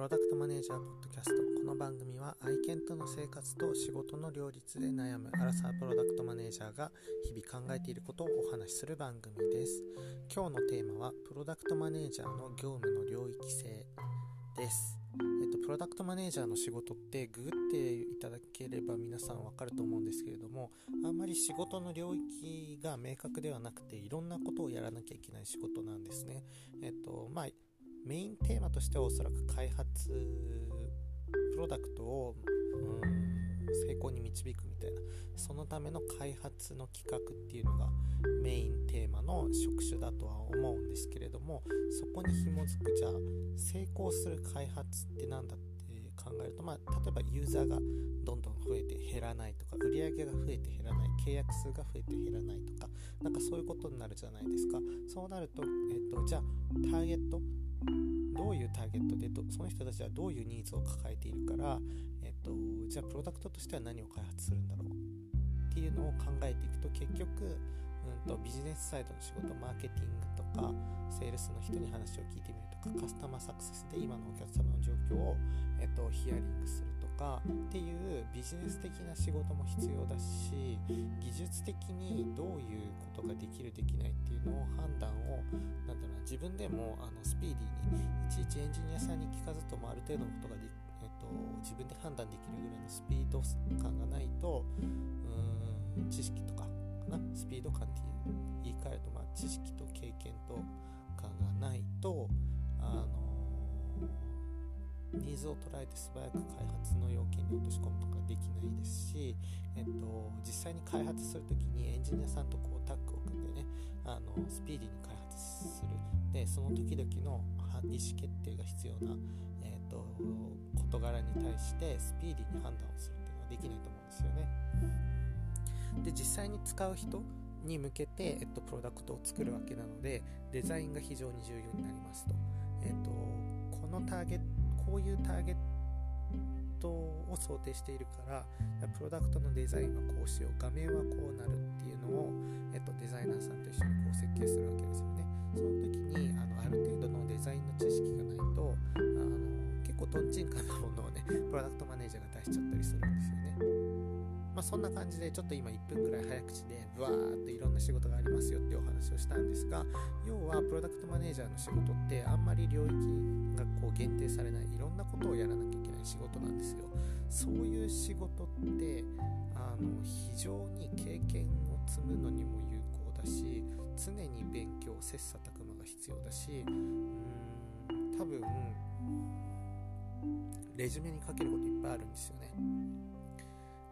プロダクトマネージャーポッドキャスト。この番組は愛犬との生活と仕事の両立で悩むアラサープロダクトマネージャーが日々考えていることをお話しする番組です。今日のテーマはプロダクトマネージャーの業務の領域性です。えっと、プロダクトマネージャーの仕事ってググっていただければ皆さんわかると思うんですけれどもあんまり仕事の領域が明確ではなくていろんなことをやらなきゃいけない仕事なんですね。えっとまあメインテーマとしてはおそらく開発プロダクトを成功に導くみたいなそのための開発の企画っていうのがメインテーマの職種だとは思うんですけれどもそこに紐づくじゃあ成功する開発って何だって考えると、まあ、例えばユーザーがどんどん増えて減らないとか売り上げが増えて減らない契約数が増えて減らないとかなんかそういうことになるじゃないですか。そうなると、えっと、じゃあターゲットどういうターゲットでその人たちはどういうニーズを抱えているから、えっと、じゃあプロダクトとしては何を開発するんだろうっていうのを考えていくと結局、うんと、ビジネスサイドの仕事マーケティングとかセールスの人に話を聞いてみるとかカスタマーサクセスで今のお客様の状況を、えっと、ヒアリングするとかっていうビジネス的な仕事も必要だし技術的にどういうことができるできないっていうのを判断をなだろうな自分でもあのスピーディーにいちいちエンジニアさんに聞かずともある程度のことがで、えっと、自分で判断できるぐらいのスピード感がないとうーん知識とかかなスピード感って言い換えると、まあ、知識と経験とかがないとあのニーズを捉えて素早く開発の要件に落とし込むとかできないですし、えっと、実際に開発する時にエンジニアさんとこうタッグを組んでねあのスピーディーに開発するでその時々の意思決定が必要な、えっと、事柄に対してスピーディーに判断をするっていうのはできないと思うんですよね。で実際に使う人に向けて、えっと、プロダクトを作るわけなのでデザインが非常に重要になりますと。えっと、このターゲットこういうターゲットを想定しているからプロダクトのデザインはこうしよう画面はこうなるっていうのを、えっと、デザイナーさんと一緒にこう設計するわけですよね。その時にあのある程度のデザインの知識がないとあの結構とんちんかなものをねプロダクトマネージャーが出しちゃったりするんですよね。まあ、そんな感じでちょっと今1分ぐらい早口でブワーっていろんな仕事がありますよってお話をしたんですが要はプロダクトマネージャーの仕事ってあんまり領域がこう限定されないいろんなことをやらなきゃいけない仕事なんですよ。そういう仕事ってあの非常に経験を積むのにも有効だし常に勉強切磋琢磨が必要だしうーん多分レジュメに書けることいっぱいあるんですよね。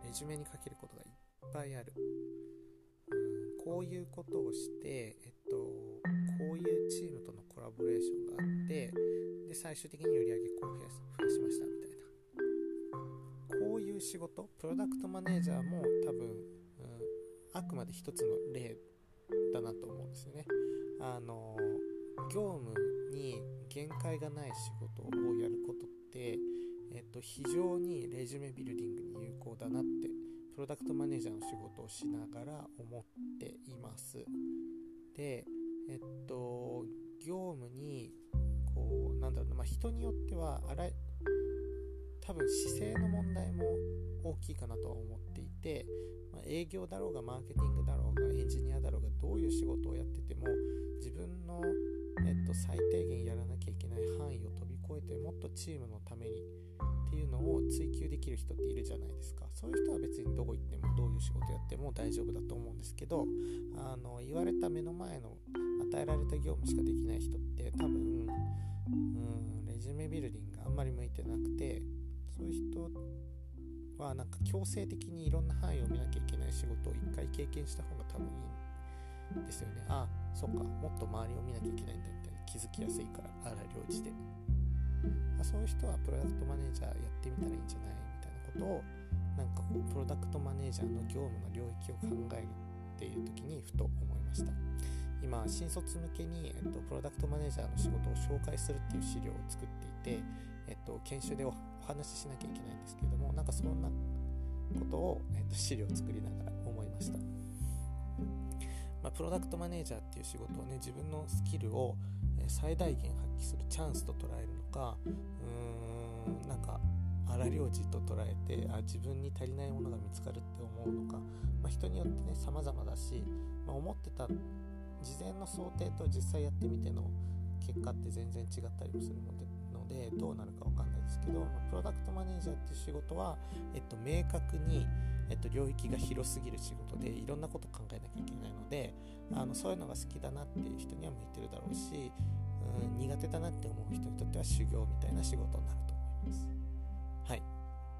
レジュメに書けることがいっぱいある。うんこういうことをして、えっと、こういうチームとのコラボレーションがあって、で、最終的に売り上げこう増や増やしましたみたいな。こういう仕事、プロダクトマネージャーも多分、うん、あくまで一つの例だなと思うんですよね。あの、業務に限界がない仕事をやることって、と、非常にレジュメビルディングに有効だなってプロダクトマネージャーの仕事をしながら思っています。でえっと業務にこうなんだろうな、まあ、人によってはあら多分姿勢の問題も大きいかなとは思っていて、まあ、営業だろうがマーケティングだろうがエンジニアだろうがどういう仕事をやってても自分の、えっと、最低限やらなきゃいけない範囲を飛び越えてもっとチームのためにのを追求できる人っているじゃないですか。そういう人は別にどこ行ってもどういう仕事やっても大丈夫だと思うんですけどあの言われた目の前の与えられた業務しかできない人って多分うんレジュメビルディングあんまり向いてなくてそういう人はなんか強制的にいろんな範囲を見なきゃいけない仕事を一回経験した方が多分いいんですよね。あそっかもっと周りを見なきゃいけないんだみたいな気づきやすいから荒領事で。あ、そういう人はプロダクトマネージャーやってみたらいいんじゃないみたいなことをなんかこうプロダクトマネージャーの業務の領域を考えていう時にふと思いました。今新卒向けに、えっと、プロダクトマネージャーの仕事を紹介するっていう資料を作っていて、えっと、研修でお話ししなきゃいけないんですけれどもなんかそんなことを、えっと、資料を作りながら思いました。まあ、プロダクトマネージャーっていう仕事をね自分のスキルを最大限発揮するチャンスと捉えるのかうーんなんか荒療治と捉えてあ自分に足りないものが見つかるって思うのか、まあ、人によってね様々だし、まあ、思ってた事前の想定と実際やってみての結果って全然違ったりもするのでのでどうなるか分かんない。ですけど、まあ、プロダクトマネージャーっていう仕事は、えっと、明確に、えっと、領域が広すぎる仕事でいろんなこと考えなきゃいけないのであのそういうのが好きだなっていう人には向いてるだろうしうん苦手だなって思う人にとっては修行みたいな仕事になると思います。はい。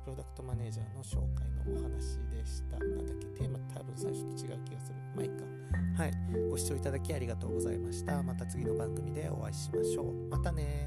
プロダクトマネージャーの紹介のお話でした。なんだっけ、テーマ多分最初と違う気がする。まあいいか。はい。ご視聴いただきありがとうございました。また次の番組でお会いしましょう。またね